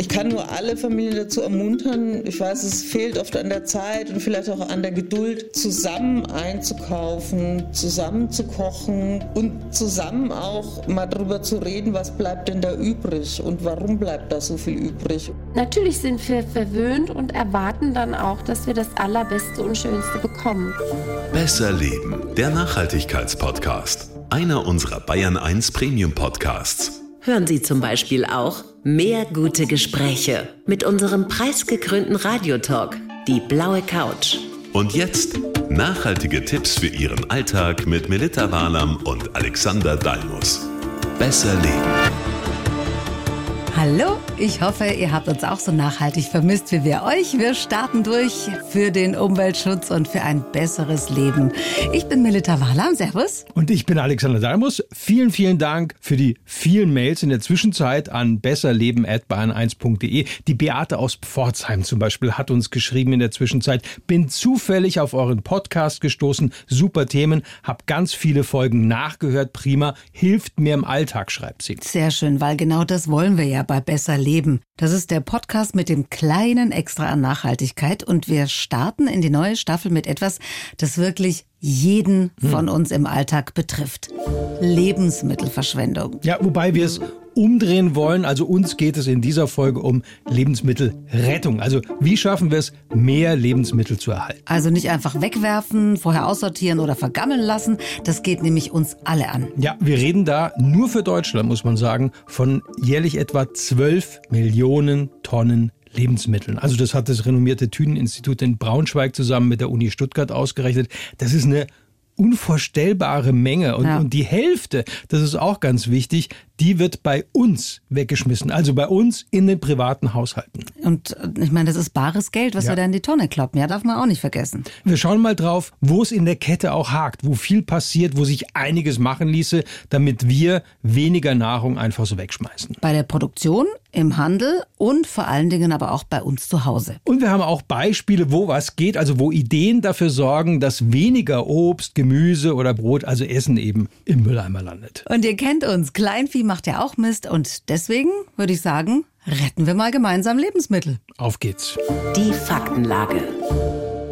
Ich kann nur alle Familien dazu ermuntern, ich weiß, es fehlt oft an der Zeit und vielleicht auch an der Geduld, zusammen einzukaufen, zusammen zu kochen und zusammen auch mal darüber zu reden, was bleibt denn da übrig und warum bleibt da so viel übrig. Natürlich sind wir verwöhnt und erwarten dann auch, dass wir das Allerbeste und Schönste bekommen. Besser Leben, der Nachhaltigkeitspodcast. Einer unserer Bayern 1 Premium Podcasts. Hören Sie zum Beispiel auch mehr gute Gespräche mit unserem preisgekrönten Radiotalk, die blaue Couch. Und jetzt nachhaltige Tipps für Ihren Alltag mit Melita Walam und Alexander Dalmus. Besser leben. Hallo, ich hoffe, ihr habt uns auch so nachhaltig vermisst wie wir euch. Wir starten durch für den Umweltschutz und für ein besseres Leben. Ich bin Melita Wahlam, Servus. Und ich bin Alexander Dalmus. Vielen, vielen Dank für die vielen Mails in der Zwischenzeit an besserleben.bahn1.de. Die Beate aus Pforzheim zum Beispiel hat uns geschrieben in der Zwischenzeit, bin zufällig auf euren Podcast gestoßen, super Themen, hab ganz viele Folgen nachgehört, prima, hilft mir im Alltag, schreibt sie. Sehr schön, weil genau das wollen wir ja bei Besser Leben. Das ist der Podcast mit dem kleinen Extra an Nachhaltigkeit und wir starten in die neue Staffel mit etwas, das wirklich jeden hm. von uns im Alltag betrifft. Lebensmittelverschwendung. Ja, wobei wir es umdrehen wollen. Also uns geht es in dieser Folge um Lebensmittelrettung. Also wie schaffen wir es, mehr Lebensmittel zu erhalten? Also nicht einfach wegwerfen, vorher aussortieren oder vergammeln lassen. Das geht nämlich uns alle an. Ja, wir reden da nur für Deutschland, muss man sagen, von jährlich etwa 12 Millionen Tonnen Lebensmitteln. Also das hat das renommierte Thünen-Institut in Braunschweig zusammen mit der Uni Stuttgart ausgerechnet. Das ist eine unvorstellbare Menge. Und, ja. und die Hälfte, das ist auch ganz wichtig, die wird bei uns weggeschmissen. Also bei uns in den privaten Haushalten. Und äh, ich meine, das ist bares Geld, was ja. wir da in die Tonne kloppen. Ja, darf man auch nicht vergessen. Wir schauen mal drauf, wo es in der Kette auch hakt, wo viel passiert, wo sich einiges machen ließe, damit wir weniger Nahrung einfach so wegschmeißen. Bei der Produktion, im Handel und vor allen Dingen aber auch bei uns zu Hause. Und wir haben auch Beispiele, wo was geht, also wo Ideen dafür sorgen, dass weniger Obst, Gemüse oder Brot, also Essen eben im Mülleimer landet. Und ihr kennt uns, Kleinvieh macht ja auch Mist und deswegen würde ich sagen, retten wir mal gemeinsam Lebensmittel. Auf geht's. Die Faktenlage.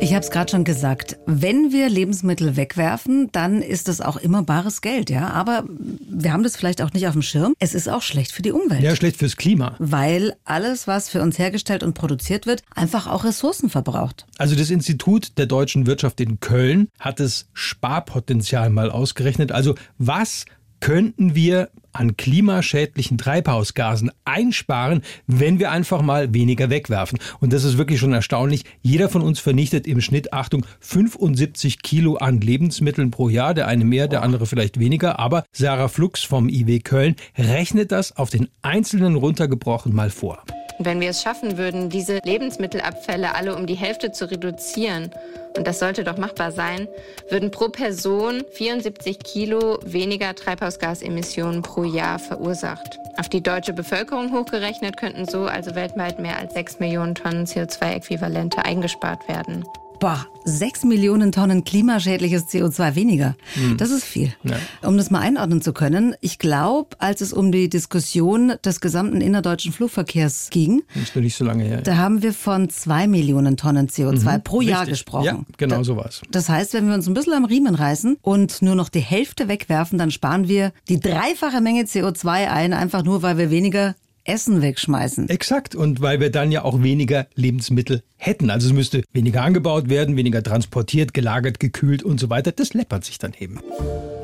Ich habe es gerade schon gesagt, wenn wir Lebensmittel wegwerfen, dann ist das auch immer bares Geld, ja. Aber wir haben das vielleicht auch nicht auf dem Schirm. Es ist auch schlecht für die Umwelt. Ja, schlecht fürs Klima. Weil alles, was für uns hergestellt und produziert wird, einfach auch Ressourcen verbraucht. Also das Institut der deutschen Wirtschaft in Köln hat das Sparpotenzial mal ausgerechnet. Also was könnten wir an klimaschädlichen Treibhausgasen einsparen, wenn wir einfach mal weniger wegwerfen. Und das ist wirklich schon erstaunlich. Jeder von uns vernichtet im Schnitt, Achtung, 75 Kilo an Lebensmitteln pro Jahr. Der eine mehr, der andere vielleicht weniger. Aber Sarah Flux vom IW Köln rechnet das auf den Einzelnen runtergebrochen mal vor. Wenn wir es schaffen würden, diese Lebensmittelabfälle alle um die Hälfte zu reduzieren, und das sollte doch machbar sein, würden pro Person 74 Kilo weniger Treibhausgasemissionen pro Jahr verursacht. Auf die deutsche Bevölkerung hochgerechnet könnten so also weltweit mehr als 6 Millionen Tonnen CO2-Äquivalente eingespart werden. Boah, sechs Millionen Tonnen klimaschädliches CO2 weniger. Hm. Das ist viel. Ja. Um das mal einordnen zu können, ich glaube, als es um die Diskussion des gesamten innerdeutschen Flugverkehrs ging, das ist noch nicht so lange her. Da haben wir von zwei Millionen Tonnen CO2 mhm. pro Richtig. Jahr gesprochen. Ja, genau da, so was. Das heißt, wenn wir uns ein bisschen am Riemen reißen und nur noch die Hälfte wegwerfen, dann sparen wir die dreifache Menge CO2 ein, einfach nur, weil wir weniger Essen wegschmeißen. Exakt. Und weil wir dann ja auch weniger Lebensmittel hätten. Also es müsste weniger angebaut werden, weniger transportiert, gelagert, gekühlt und so weiter. Das läppert sich dann eben.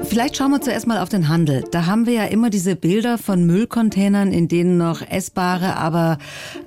Vielleicht schauen wir zuerst mal auf den Handel. Da haben wir ja immer diese Bilder von Müllcontainern, in denen noch essbare, aber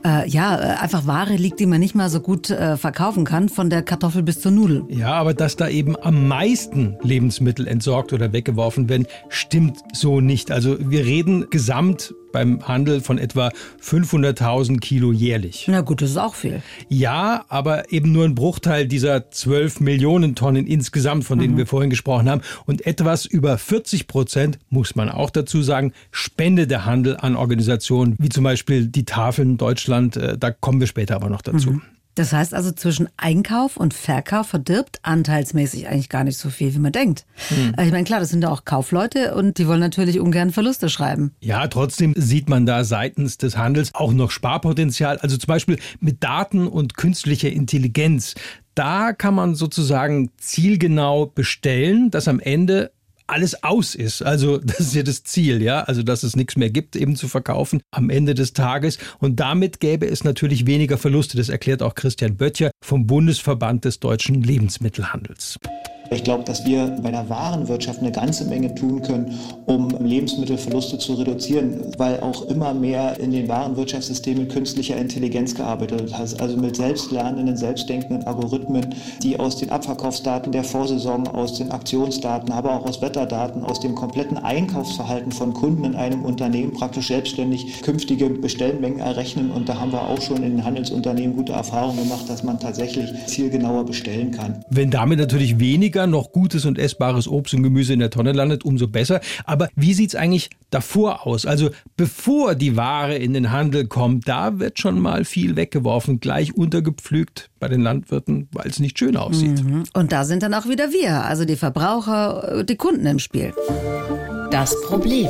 äh, ja, einfach Ware liegt, die man nicht mal so gut äh, verkaufen kann, von der Kartoffel bis zur Nudel. Ja, aber dass da eben am meisten Lebensmittel entsorgt oder weggeworfen werden, stimmt so nicht. Also wir reden gesamt beim Handel von etwa 500.000 Kilo jährlich. Na gut, das ist auch viel. Ja, aber eben nur ein Bruchteil dieser 12 Millionen Tonnen insgesamt, von denen mhm. wir vorhin gesprochen haben. Und etwas über 40 Prozent, muss man auch dazu sagen, spendet der Handel an Organisationen wie zum Beispiel die Tafeln Deutschland. Äh, da kommen wir später aber noch dazu. Mhm. Das heißt also, zwischen Einkauf und Verkauf verdirbt anteilsmäßig eigentlich gar nicht so viel, wie man denkt. Hm. Ich meine, klar, das sind ja auch Kaufleute und die wollen natürlich ungern Verluste schreiben. Ja, trotzdem sieht man da seitens des Handels auch noch Sparpotenzial. Also zum Beispiel mit Daten und künstlicher Intelligenz. Da kann man sozusagen zielgenau bestellen, dass am Ende alles aus ist. Also das ist ja das Ziel, ja. Also dass es nichts mehr gibt, eben zu verkaufen am Ende des Tages. Und damit gäbe es natürlich weniger Verluste. Das erklärt auch Christian Böttcher vom Bundesverband des deutschen Lebensmittelhandels. Ich glaube, dass wir bei der Warenwirtschaft eine ganze Menge tun können, um Lebensmittelverluste zu reduzieren, weil auch immer mehr in den Warenwirtschaftssystemen künstlicher Intelligenz gearbeitet wird. Also mit selbstlernenden, selbstdenkenden Algorithmen, die aus den Abverkaufsdaten der Vorsaison, aus den Aktionsdaten, aber auch aus Wetterdaten, aus dem kompletten Einkaufsverhalten von Kunden in einem Unternehmen praktisch selbstständig künftige Bestellmengen errechnen. Und da haben wir auch schon in den Handelsunternehmen gute Erfahrungen gemacht, dass man tatsächlich zielgenauer bestellen kann. Wenn damit natürlich weniger weniger noch gutes und essbares Obst und Gemüse in der Tonne landet, umso besser. Aber wie sieht es eigentlich davor aus? Also bevor die Ware in den Handel kommt, da wird schon mal viel weggeworfen, gleich untergepflügt bei den Landwirten, weil es nicht schön aussieht. Mhm. Und da sind dann auch wieder wir, also die Verbraucher, die Kunden im Spiel. Das Problem.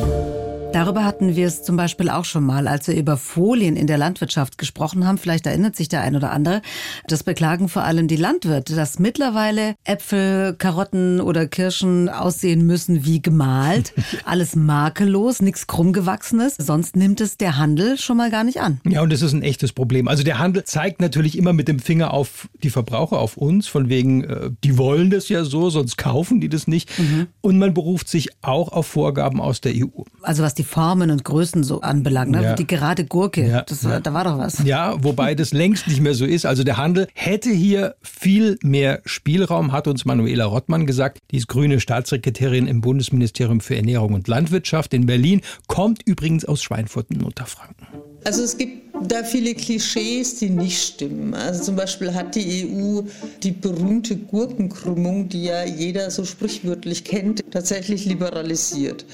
Darüber hatten wir es zum Beispiel auch schon mal, als wir über Folien in der Landwirtschaft gesprochen haben. Vielleicht erinnert sich der ein oder andere. Das beklagen vor allem die Landwirte, dass mittlerweile Äpfel, Karotten oder Kirschen aussehen müssen wie gemalt. Alles makellos, nichts krummgewachsenes. Sonst nimmt es der Handel schon mal gar nicht an. Ja, und das ist ein echtes Problem. Also der Handel zeigt natürlich immer mit dem Finger auf die Verbraucher, auf uns, von wegen, äh, die wollen das ja so, sonst kaufen die das nicht. Mhm. Und man beruft sich auch auf Vorgaben aus der EU. Also was die Formen und Größen so anbelangt. Ne? Ja. Die gerade Gurke, ja. das, da war doch was. Ja, wobei das längst nicht mehr so ist. Also der Handel hätte hier viel mehr Spielraum, hat uns Manuela Rottmann gesagt. Die ist grüne Staatssekretärin im Bundesministerium für Ernährung und Landwirtschaft in Berlin, kommt übrigens aus Schweinfurt in Unterfranken. Also es gibt da viele Klischees, die nicht stimmen. Also zum Beispiel hat die EU die berühmte Gurkenkrümmung, die ja jeder so sprichwörtlich kennt, tatsächlich liberalisiert.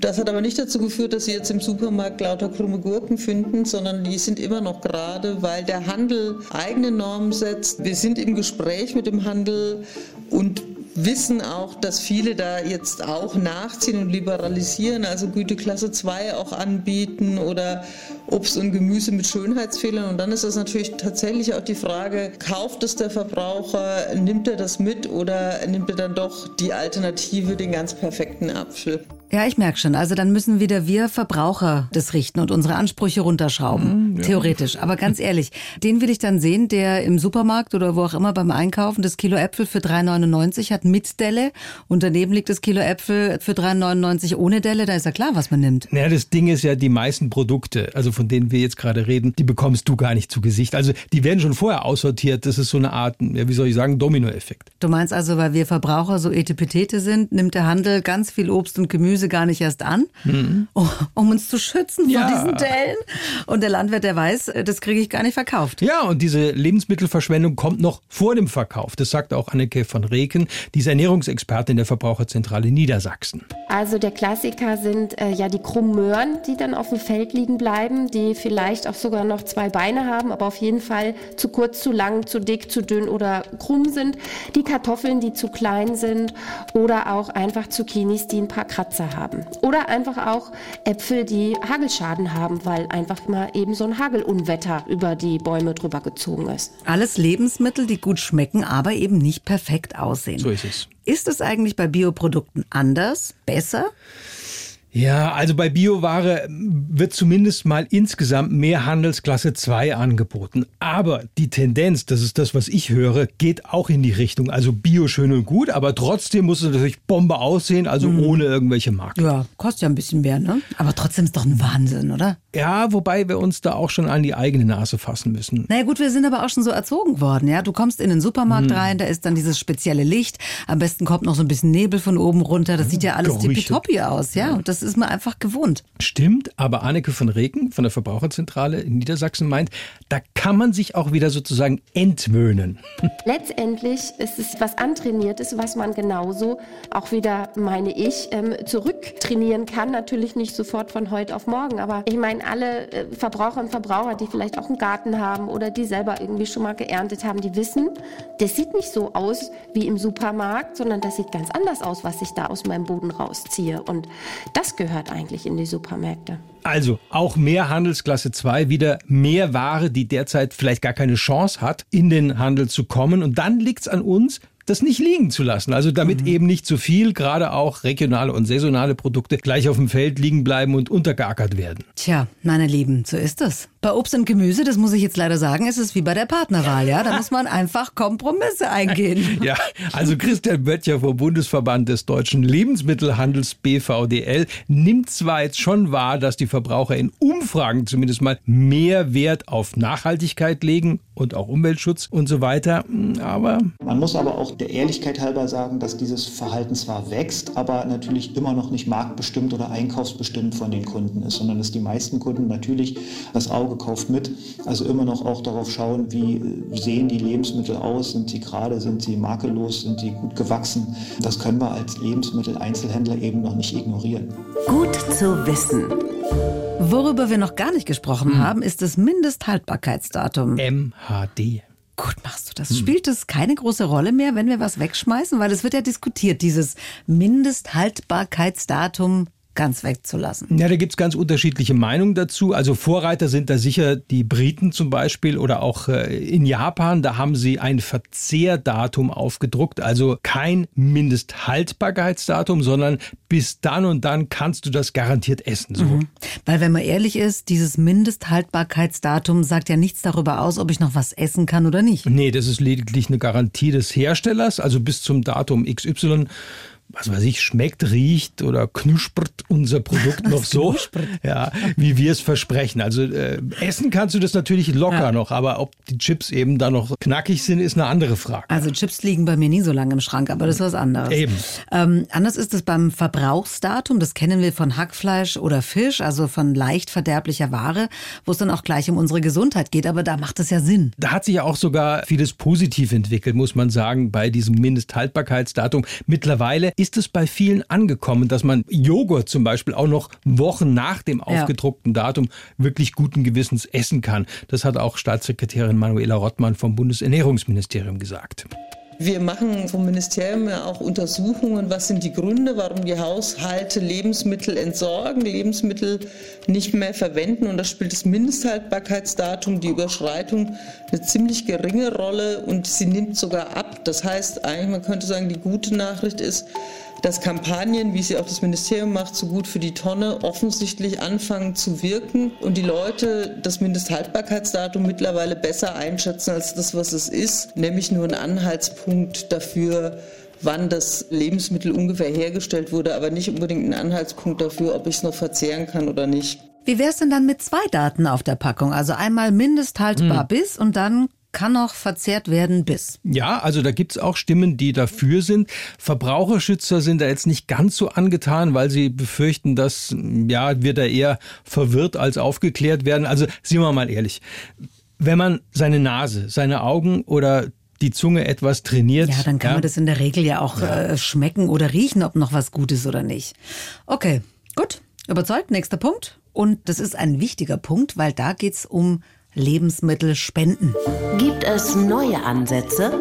Das hat aber nicht dazu geführt, dass Sie jetzt im Supermarkt lauter krumme Gurken finden, sondern die sind immer noch gerade, weil der Handel eigene Normen setzt. Wir sind im Gespräch mit dem Handel und wissen auch, dass viele da jetzt auch nachziehen und liberalisieren, also Güteklasse 2 auch anbieten oder Obst und Gemüse mit Schönheitsfehlern. Und dann ist es natürlich tatsächlich auch die Frage, kauft es der Verbraucher, nimmt er das mit oder nimmt er dann doch die Alternative, den ganz perfekten Apfel? Ja, ich merke schon. Also dann müssen wieder wir Verbraucher das richten und unsere Ansprüche runterschrauben. Mhm, ja. Theoretisch. Aber ganz ehrlich, den will ich dann sehen, der im Supermarkt oder wo auch immer beim Einkaufen das Kilo Äpfel für 3,99 hat mit Delle und daneben liegt das Kilo Äpfel für 3,99 ohne Delle. Da ist ja klar, was man nimmt. Naja, das Ding ist ja, die meisten Produkte, also von denen wir jetzt gerade reden, die bekommst du gar nicht zu Gesicht. Also die werden schon vorher aussortiert. Das ist so eine Art, ja, wie soll ich sagen, Dominoeffekt. Du meinst also, weil wir Verbraucher so Etepetete sind, nimmt der Handel ganz viel Obst und Gemüse Gemüse gar nicht erst an, mhm. um uns zu schützen ja. vor diesen Dellen. Und der Landwirt, der weiß, das kriege ich gar nicht verkauft. Ja, und diese Lebensmittelverschwendung kommt noch vor dem Verkauf. Das sagt auch Anneke von Reken, diese Ernährungsexpertin der Verbraucherzentrale Niedersachsen. Also der Klassiker sind äh, ja die krummen Möhren, die dann auf dem Feld liegen bleiben, die vielleicht auch sogar noch zwei Beine haben, aber auf jeden Fall zu kurz, zu lang, zu dick, zu dünn oder krumm sind. Die Kartoffeln, die zu klein sind oder auch einfach Zucchinis, die ein paar Kratzer haben. Oder einfach auch Äpfel, die Hagelschaden haben, weil einfach mal eben so ein Hagelunwetter über die Bäume drüber gezogen ist. Alles Lebensmittel, die gut schmecken, aber eben nicht perfekt aussehen. So ist es. Ist es eigentlich bei Bioprodukten anders, besser? Ja, also bei Bioware wird zumindest mal insgesamt mehr Handelsklasse 2 angeboten. Aber die Tendenz, das ist das, was ich höre, geht auch in die Richtung. Also Bio schön und gut, aber trotzdem muss es natürlich Bombe aussehen, also mhm. ohne irgendwelche Marken. Ja, kostet ja ein bisschen mehr, ne? Aber trotzdem ist doch ein Wahnsinn, oder? Ja, wobei wir uns da auch schon an die eigene Nase fassen müssen. Na naja, gut, wir sind aber auch schon so erzogen worden, ja. Du kommst in den Supermarkt mhm. rein, da ist dann dieses spezielle Licht. Am besten kommt noch so ein bisschen Nebel von oben runter. Das sieht ja alles tippitoppi aus, ja. Und das Das ist man einfach gewohnt. Stimmt, aber Anneke von Reken von der Verbraucherzentrale in Niedersachsen meint, da kann man sich auch wieder sozusagen entwöhnen. Letztendlich ist es was Antrainiertes, was man genauso auch wieder, meine ich, ähm, zurücktrainieren kann. Natürlich nicht sofort von heute auf morgen, aber ich meine, alle äh, Verbraucher und Verbraucher, die vielleicht auch einen Garten haben oder die selber irgendwie schon mal geerntet haben, die wissen, das sieht nicht so aus wie im Supermarkt, sondern das sieht ganz anders aus, was ich da aus meinem Boden rausziehe. Und das gehört eigentlich in die Supermärkte. Also auch mehr Handelsklasse 2, wieder mehr Ware, die derzeit vielleicht gar keine Chance hat, in den Handel zu kommen. Und dann liegt es an uns, das nicht liegen zu lassen. Also damit mhm. eben nicht zu viel, gerade auch regionale und saisonale Produkte gleich auf dem Feld liegen bleiben und untergeackert werden. Tja, meine Lieben, so ist es. Bei Obst und Gemüse, das muss ich jetzt leider sagen, ist es wie bei der Partnerwahl, ja? Da muss man einfach Kompromisse eingehen. ja, also Christian Böttcher vom Bundesverband des Deutschen Lebensmittelhandels BVDL nimmt zwar jetzt schon wahr, dass die Verbraucher in Umfragen zumindest mal mehr Wert auf Nachhaltigkeit legen und auch Umweltschutz und so weiter, aber... Man muss aber auch der Ehrlichkeit halber sagen, dass dieses Verhalten zwar wächst, aber natürlich immer noch nicht marktbestimmt oder einkaufsbestimmt von den Kunden ist, sondern dass die meisten Kunden natürlich das Auge kauft mit, also immer noch auch darauf schauen, wie sehen die Lebensmittel aus, sind sie gerade, sind sie makellos, sind sie gut gewachsen. Das können wir als Lebensmitteleinzelhändler eben noch nicht ignorieren. Gut zu wissen. Worüber wir noch gar nicht gesprochen hm. haben, ist das Mindesthaltbarkeitsdatum. MHD. Gut machst du das. Hm. Spielt es keine große Rolle mehr, wenn wir was wegschmeißen? Weil es wird ja diskutiert, dieses Mindesthaltbarkeitsdatum ganz wegzulassen. Ja, da gibt es ganz unterschiedliche Meinungen dazu. Also Vorreiter sind da sicher die Briten zum Beispiel oder auch äh, in Japan. Da haben sie ein Verzehrdatum aufgedruckt, also kein Mindesthaltbarkeitsdatum, sondern bis dann und dann kannst du das garantiert essen. So. Mhm. Weil wenn man ehrlich ist, dieses Mindesthaltbarkeitsdatum sagt ja nichts darüber aus, ob ich noch was essen kann oder nicht. Nee, das ist lediglich eine Garantie des Herstellers. Also bis zum Datum XY was weiß ich, schmeckt, riecht oder knuspert unser Produkt noch so, ja, wie wir es versprechen. Also äh, essen kannst du das natürlich locker ja. noch, aber ob die Chips eben da noch knackig sind, ist eine andere Frage. Also Chips liegen bei mir nie so lange im Schrank, aber das ist was anderes. Eben. Ähm, anders ist es beim Verbrauchsdatum. Das kennen wir von Hackfleisch oder Fisch, also von leicht verderblicher Ware, wo es dann auch gleich um unsere Gesundheit geht. Aber da macht es ja Sinn. Da hat sich ja auch sogar vieles positiv entwickelt, muss man sagen, bei diesem Mindesthaltbarkeitsdatum. Mittlerweile ist es bei vielen angekommen, dass man Joghurt zum Beispiel auch noch Wochen nach dem aufgedruckten ja. Datum wirklich guten Gewissens essen kann. Das hat auch Staatssekretärin Manuela Rottmann vom Bundesernährungsministerium gesagt. Wir machen vom Ministerium ja auch Untersuchungen, was sind die Gründe, warum die Haushalte Lebensmittel entsorgen, Lebensmittel nicht mehr verwenden. Und da spielt das Mindesthaltbarkeitsdatum, die Überschreitung, eine ziemlich geringe Rolle und sie nimmt sogar ab. Das heißt, eigentlich, man könnte sagen, die gute Nachricht ist, dass Kampagnen, wie sie auch das Ministerium macht, so gut für die Tonne offensichtlich anfangen zu wirken und die Leute das Mindesthaltbarkeitsdatum mittlerweile besser einschätzen als das, was es ist, nämlich nur ein Anhaltspunkt dafür, wann das Lebensmittel ungefähr hergestellt wurde, aber nicht unbedingt ein Anhaltspunkt dafür, ob ich es noch verzehren kann oder nicht. Wie wäre es denn dann mit zwei Daten auf der Packung? Also einmal mindesthaltbar hm. bis und dann kann noch verzehrt werden bis. Ja, also da gibt's auch Stimmen, die dafür sind. Verbraucherschützer sind da jetzt nicht ganz so angetan, weil sie befürchten, dass ja, wir da eher verwirrt als aufgeklärt werden. Also sind wir mal ehrlich. Wenn man seine Nase, seine Augen oder die Zunge etwas trainiert. Ja, dann kann ja. man das in der Regel ja auch ja. Äh, schmecken oder riechen, ob noch was gut ist oder nicht. Okay, gut. Überzeugt. Nächster Punkt. Und das ist ein wichtiger Punkt, weil da geht's um Lebensmittel spenden. Gibt es neue Ansätze?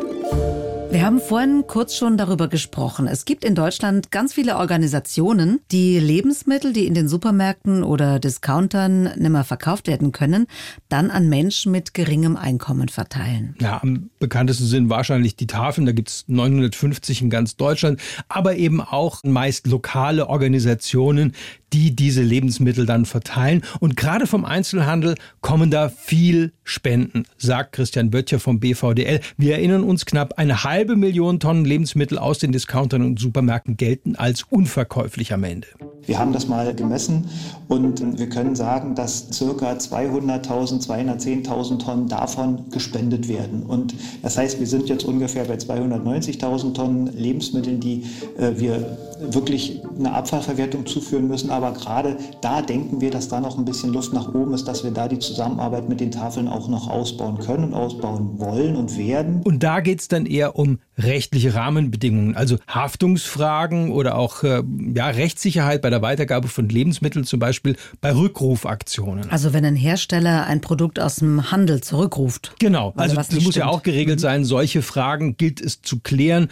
Wir haben vorhin kurz schon darüber gesprochen. Es gibt in Deutschland ganz viele Organisationen, die Lebensmittel, die in den Supermärkten oder Discountern nimmer verkauft werden können, dann an Menschen mit geringem Einkommen verteilen. Ja, am bekanntesten sind wahrscheinlich die Tafeln. Da gibt es 950 in ganz Deutschland, aber eben auch meist lokale Organisationen, die diese Lebensmittel dann verteilen. Und gerade vom Einzelhandel kommen da viel Spenden, sagt Christian Böttcher vom BVDL. Wir erinnern uns, knapp eine halbe Million Tonnen Lebensmittel aus den Discountern und Supermärkten gelten als unverkäuflich am Ende. Wir haben das mal gemessen und wir können sagen, dass circa 200.000, 210.000 Tonnen davon gespendet werden. Und das heißt, wir sind jetzt ungefähr bei 290.000 Tonnen Lebensmitteln, die äh, wir wirklich eine Abfallverwertung zuführen müssen, Aber gerade da denken wir, dass da noch ein bisschen Luft nach oben ist, dass wir da die Zusammenarbeit mit den Tafeln auch noch ausbauen können und ausbauen wollen und werden. Und da geht es dann eher um rechtliche Rahmenbedingungen, also Haftungsfragen oder auch äh, ja, Rechtssicherheit bei der Weitergabe von Lebensmitteln, zum Beispiel bei Rückrufaktionen. Also wenn ein Hersteller ein Produkt aus dem Handel zurückruft. Genau, also das muss stimmt. ja auch geregelt mhm. sein. Solche Fragen gilt es zu klären.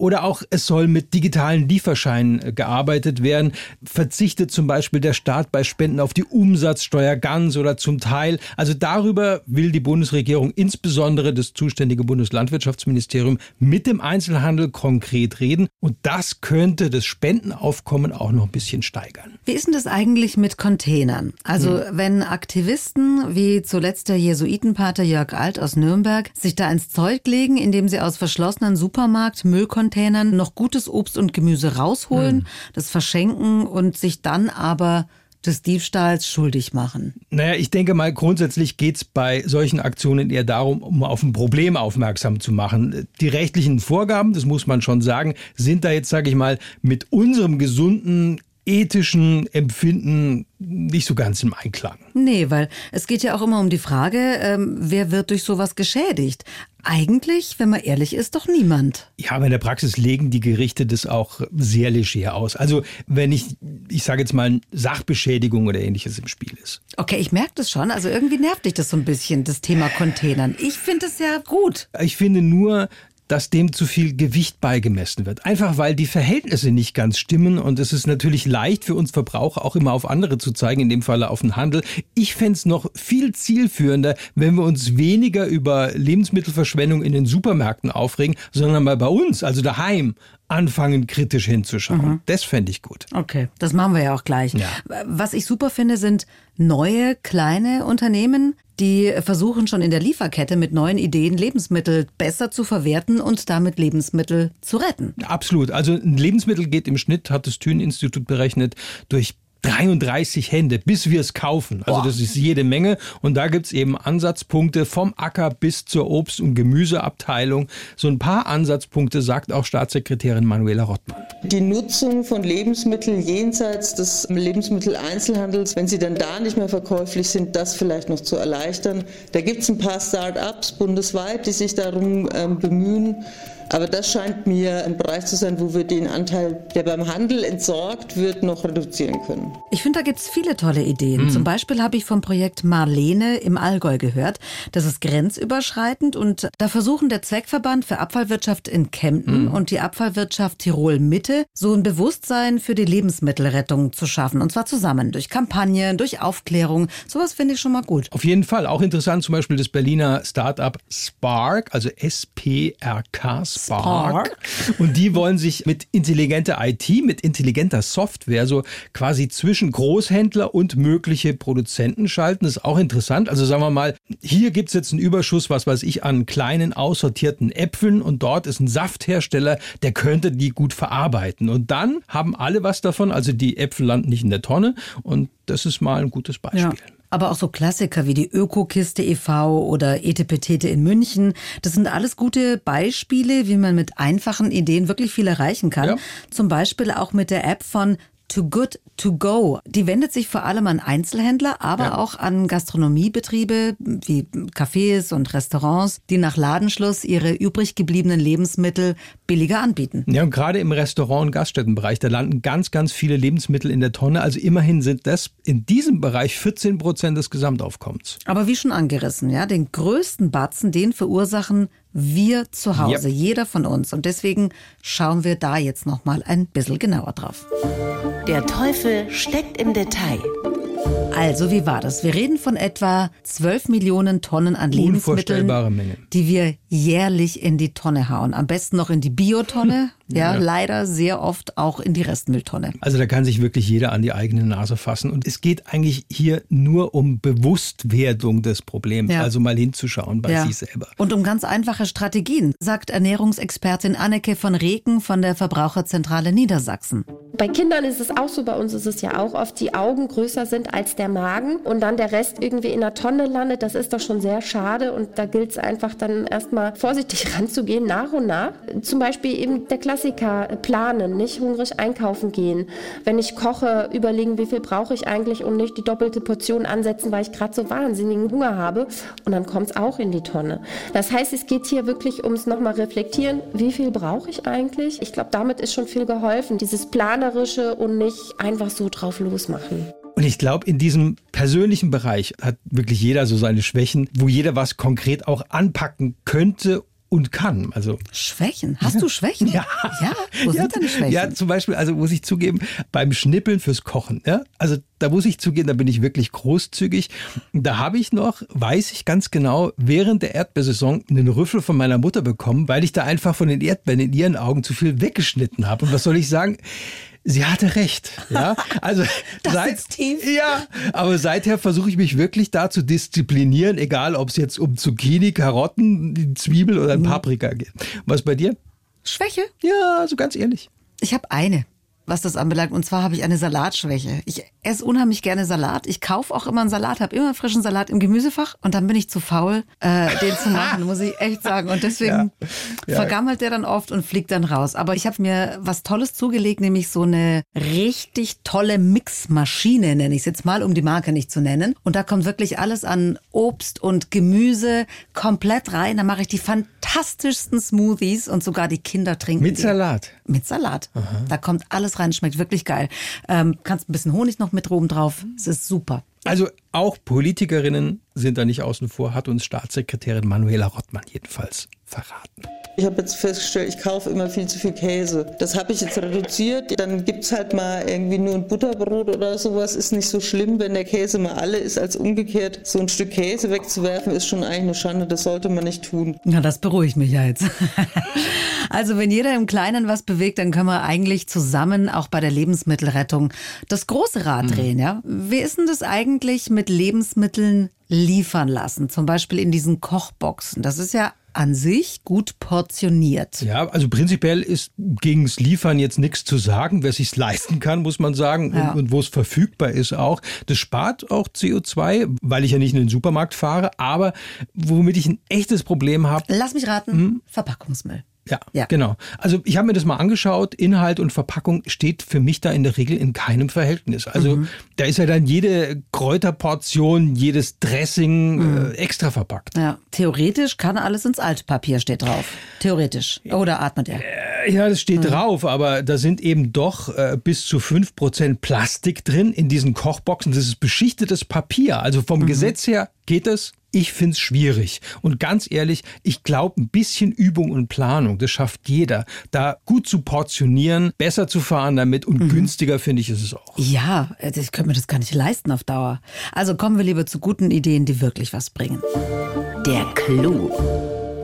Oder auch es soll mit digitalen Lieferscheinen äh, gearbeitet werden. Verzichtet zum Beispiel der Staat bei Spenden auf die Umsatzsteuer ganz oder zum Teil. Also darüber will die Bundesregierung, insbesondere das zuständige Bundeslandwirtschaftsministerium, mit dem Einzelhandel konkret reden. Und das könnte das Spendenaufkommen auch noch ein bisschen steigern. Wie ist denn das eigentlich mit Containern? Also hm. wenn Aktivisten wie zuletzt der Jesuitenpater Jörg Alt aus Nürnberg sich da ins Zeug legen, indem sie aus verschlossenen Supermarkt Müllcontainern Containern noch gutes Obst und Gemüse rausholen, mhm. das verschenken und sich dann aber des Diebstahls schuldig machen? Naja, ich denke mal, grundsätzlich geht es bei solchen Aktionen eher darum, um auf ein Problem aufmerksam zu machen. Die rechtlichen Vorgaben, das muss man schon sagen, sind da jetzt, sage ich mal, mit unserem gesunden ethischen Empfinden nicht so ganz im Einklang. Nee, weil es geht ja auch immer um die Frage, ähm, wer wird durch sowas geschädigt? Eigentlich, wenn man ehrlich ist, doch niemand. Ja, aber in der Praxis legen die Gerichte das auch sehr leger aus. Also wenn ich, ich sage jetzt mal, Sachbeschädigung oder ähnliches im Spiel ist. Okay, ich merke das schon. Also irgendwie nervt dich das so ein bisschen, das Thema Containern. Ich finde es ja gut. Ich finde nur, dass dem zu viel Gewicht beigemessen wird. Einfach weil die Verhältnisse nicht ganz stimmen und es ist natürlich leicht für uns Verbraucher auch immer auf andere zu zeigen, in dem Falle auf den Handel. Ich fände es noch viel zielführender, wenn wir uns weniger über Lebensmittelverschwendung in den Supermärkten aufregen, sondern mal bei uns, also daheim, anfangen, kritisch hinzuschauen. Mhm. Das fände ich gut. Okay, das machen wir ja auch gleich. Ja. Was ich super finde, sind neue kleine Unternehmen, die versuchen schon in der Lieferkette mit neuen Ideen Lebensmittel besser zu verwerten und damit Lebensmittel zu retten. Absolut. Also ein Lebensmittel geht im Schnitt, hat das Thün-Institut berechnet, durch 33 Hände, bis wir es kaufen. Also Boah. das ist jede Menge. Und da gibt's eben Ansatzpunkte vom Acker bis zur Obst- und Gemüseabteilung. So ein paar Ansatzpunkte sagt auch Staatssekretärin Manuela Rottmann. Die Nutzung von Lebensmitteln jenseits des Lebensmitteleinzelhandels, wenn sie dann da nicht mehr verkäuflich sind, das vielleicht noch zu erleichtern. Da gibt's ein paar Start-ups bundesweit, die sich darum ähm, bemühen. Aber das scheint mir ein Bereich zu sein, wo wir den Anteil, der beim Handel entsorgt wird, noch reduzieren können. Ich finde, da gibt es viele tolle Ideen. Mhm. Zum Beispiel habe ich vom Projekt Marlene im Allgäu gehört. Das ist grenzüberschreitend und da versuchen der Zweckverband für Abfallwirtschaft in Kempten mhm. und die Abfallwirtschaft Tirol Mitte so ein Bewusstsein für die Lebensmittelrettung zu schaffen. Und zwar zusammen durch Kampagnen, durch Aufklärung. Sowas finde ich schon mal gut. Auf jeden Fall. Auch interessant zum Beispiel das Berliner Startup Spark, also S-P-R-K, Spark. Und die wollen sich mit intelligenter IT, mit intelligenter Software so quasi zwischen Großhändler und mögliche Produzenten schalten. Das ist auch interessant. Also sagen wir mal, hier gibt es jetzt einen Überschuss, was weiß ich, an kleinen aussortierten Äpfeln und dort ist ein Safthersteller, der könnte die gut verarbeiten. Und dann haben alle was davon. Also die Äpfel landen nicht in der Tonne und das ist mal ein gutes Beispiel. Ja. Aber auch so Klassiker wie die Ökokiste e.V. oder Etepetete in München, das sind alles gute Beispiele, wie man mit einfachen Ideen wirklich viel erreichen kann. Ja. Zum Beispiel auch mit der App von Too Good To Go. Die wendet sich vor allem an Einzelhändler, aber ja. auch an Gastronomiebetriebe wie Cafés und Restaurants, die nach Ladenschluss ihre übrig gebliebenen Lebensmittel billiger anbieten. Ja, und gerade im Restaurant- und Gaststättenbereich, da landen ganz, ganz viele Lebensmittel in der Tonne. Also immerhin sind das in diesem Bereich 14 Prozent des Gesamtaufkommens. Aber wie schon angerissen, ja, den größten Batzen, den verursachen wir zu Hause, yep. jeder von uns. Und deswegen schauen wir da jetzt noch mal ein bisschen genauer drauf. Der Teufel steckt im Detail. Also, wie war das? Wir reden von etwa 12 Millionen Tonnen an Lebensmitteln, die wir jährlich in die Tonne hauen. Am besten noch in die Biotonne, ja, ja, leider sehr oft auch in die Restmülltonne. Also da kann sich wirklich jeder an die eigene Nase fassen. Und es geht eigentlich hier nur um Bewusstwerdung des Problems, ja. also mal hinzuschauen bei ja. sich selber. Und um ganz einfache Strategien, sagt Ernährungsexpertin Anneke von Reken von der Verbraucherzentrale Niedersachsen. Bei Kindern ist es auch so, bei uns ist es ja auch oft, die Augen größer sind als der Magen und dann der Rest irgendwie in der Tonne landet. Das ist doch schon sehr schade und da gilt es einfach dann erstmal mal vorsichtig ranzugehen, nach und nach. Zum Beispiel eben der Klassiker, planen, nicht hungrig einkaufen gehen. Wenn ich koche, überlegen, wie viel brauche ich eigentlich und nicht die doppelte Portion ansetzen, weil ich gerade so wahnsinnigen Hunger habe. Und dann kommt es auch in die Tonne. Das heißt, es geht hier wirklich ums nochmal reflektieren, wie viel brauche ich eigentlich? Ich glaube, damit ist schon viel geholfen. Dieses Planerische und nicht einfach so drauf losmachen. Und ich glaube, in diesem persönlichen Bereich hat wirklich jeder so seine Schwächen, wo jeder was konkret auch anpacken könnte und kann. Also Schwächen? Hast du Schwächen? Ja. Ja, wo ja, sind deine Schwächen? Ja, zum Beispiel, also muss ich zugeben, beim Schnippeln fürs Kochen. Ja? Also da muss ich zugeben, da bin ich wirklich großzügig. Da habe ich noch, weiß ich ganz genau, während der Erdbeersaison einen Rüffel von meiner Mutter bekommen, weil ich da einfach von den Erdbeeren in ihren Augen zu viel weggeschnitten habe. Und was soll ich sagen? Sie hatte recht. Ja, also das seit, ist tief. Ja, aber seither versuche ich mich wirklich da zu disziplinieren, egal ob es jetzt um Zucchini, Karotten, Zwiebel oder ein mhm. Paprika geht. Was bei dir? Schwäche? Ja, so also ganz ehrlich. Ich habe eine was das anbelangt. Und zwar habe ich eine Salatschwäche. Ich esse unheimlich gerne Salat. Ich kaufe auch immer einen Salat, habe immer frischen Salat im Gemüsefach und dann bin ich zu faul, äh, den zu machen, muss ich echt sagen. Und deswegen ja. Ja. vergammelt der dann oft und fliegt dann raus. Aber ich habe mir was Tolles zugelegt, nämlich so eine richtig tolle Mixmaschine, nenne ich es jetzt mal, um die Marke nicht zu nennen. Und da kommt wirklich alles an Obst und Gemüse komplett rein. Da mache ich die fantastischsten Smoothies und sogar die Kinder trinken. Mit Salat? Mit Salat. Aha. Da kommt alles rein, schmeckt wirklich geil. Ähm, kannst ein bisschen Honig noch mit oben drauf. Es ist super. Also auch Politikerinnen sind da nicht außen vor, hat uns Staatssekretärin Manuela Rottmann jedenfalls verraten. Ich habe jetzt festgestellt, ich kaufe immer viel zu viel Käse. Das habe ich jetzt reduziert. Dann gibt es halt mal irgendwie nur ein Butterbrot oder sowas. Ist nicht so schlimm, wenn der Käse mal alle ist, als umgekehrt so ein Stück Käse wegzuwerfen, ist schon eigentlich eine Schande. Das sollte man nicht tun. Ja, das beruhigt mich ja jetzt. also wenn jeder im Kleinen was bewegt, dann können wir eigentlich zusammen auch bei der Lebensmittelrettung das große Rad mhm. drehen. Ja? Wie ist denn das eigentlich mit Lebensmitteln liefern lassen? Zum Beispiel in diesen Kochboxen. Das ist ja an sich gut portioniert. Ja, also prinzipiell ist gegen das Liefern jetzt nichts zu sagen. Wer sich leisten kann, muss man sagen, ja. und, und wo es verfügbar ist auch. Das spart auch CO2, weil ich ja nicht in den Supermarkt fahre. Aber womit ich ein echtes Problem habe. Lass mich raten, hm? Verpackungsmüll. Ja, ja, genau. Also ich habe mir das mal angeschaut. Inhalt und Verpackung steht für mich da in der Regel in keinem Verhältnis. Also mhm. da ist ja dann jede Kräuterportion, jedes Dressing mhm. äh, extra verpackt. Ja, theoretisch kann alles ins Altpapier, steht drauf. Theoretisch. Oder atmet er? Äh, ja, das steht mhm. drauf, aber da sind eben doch äh, bis zu 5% Plastik drin in diesen Kochboxen. Das ist beschichtetes Papier. Also vom mhm. Gesetz her geht es ich finde es schwierig. Und ganz ehrlich, ich glaube, ein bisschen Übung und Planung, das schafft jeder. Da gut zu portionieren, besser zu fahren damit und mhm. günstiger finde ich ist es auch. Ja, ich könnte mir das gar nicht leisten auf Dauer. Also kommen wir lieber zu guten Ideen, die wirklich was bringen. Der Clou.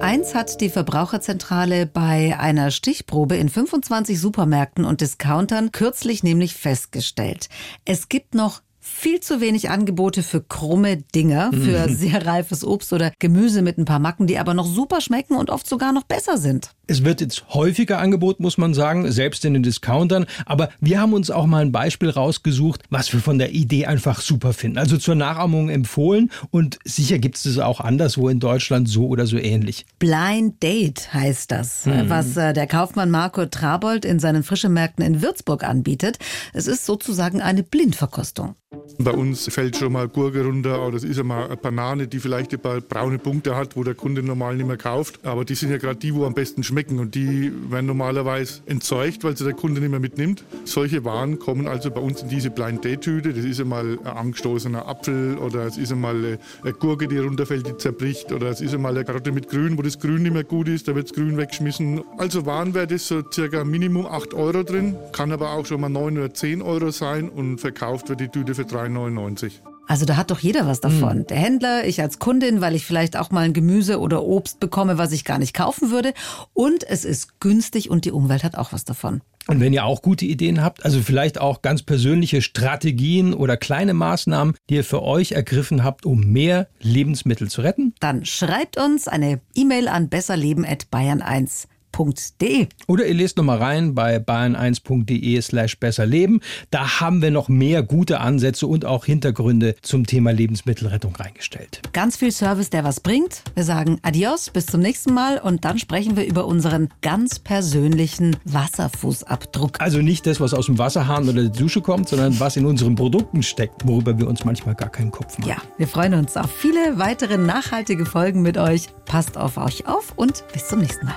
Eins hat die Verbraucherzentrale bei einer Stichprobe in 25 Supermärkten und Discountern kürzlich nämlich festgestellt. Es gibt noch viel zu wenig Angebote für krumme Dinger, für mhm. sehr reifes Obst oder Gemüse mit ein paar Macken, die aber noch super schmecken und oft sogar noch besser sind. Es wird jetzt häufiger angeboten, muss man sagen, selbst in den Discountern. Aber wir haben uns auch mal ein Beispiel rausgesucht, was wir von der Idee einfach super finden. Also zur Nachahmung empfohlen und sicher gibt es das auch anderswo in Deutschland so oder so ähnlich. Blind Date heißt das, mhm. was äh, der Kaufmann Marco Trabold in seinen frischen Märkten in Würzburg anbietet. Es ist sozusagen eine Blindverkostung. Bei uns fällt schon mal Gurke runter oder es ist ja mal eine Banane, die vielleicht ein paar braune Punkte hat, wo der Kunde normal nicht mehr kauft. Aber die sind ja gerade die, wo am besten schmecken und die werden normalerweise entzeugt, weil sie der Kunde nicht mehr mitnimmt. Solche Waren kommen also bei uns in diese Blind Date Tüte. Das ist einmal ein angestoßener Apfel oder es ist einmal eine Gurke, die runterfällt, die zerbricht oder es ist einmal eine Karotte mit Grün, wo das Grün nicht mehr gut ist, da wird das Grün weggeschmissen. Also Warenwert ist so circa Minimum 8 Euro drin, kann aber auch schon mal 9 oder 10 Euro sein und verkauft wird die Tüte für 3,99. Also da hat doch jeder was davon. Mhm. Der Händler, ich als Kundin, weil ich vielleicht auch mal ein Gemüse oder Obst bekomme, was ich gar nicht kaufen würde. Und es ist günstig und die Umwelt hat auch was davon. Und wenn ihr auch gute Ideen habt, also vielleicht auch ganz persönliche Strategien oder kleine Maßnahmen, die ihr für euch ergriffen habt, um mehr Lebensmittel zu retten, dann schreibt uns eine E-Mail an besserleben@bayern1 bayern1.de. Oder ihr lest nochmal rein bei bayern1.de slash besserleben. Da haben wir noch mehr gute Ansätze und auch Hintergründe zum Thema Lebensmittelrettung reingestellt. Ganz viel Service, der was bringt. Wir sagen Adios, bis zum nächsten Mal und dann sprechen wir über unseren ganz persönlichen Wasserfußabdruck. Also nicht das, was aus dem Wasserhahn oder der Dusche kommt, sondern was in unseren Produkten steckt, worüber wir uns manchmal gar keinen Kopf machen. Ja, wir freuen uns auf viele weitere nachhaltige Folgen mit euch. Passt auf euch auf und bis zum nächsten Mal.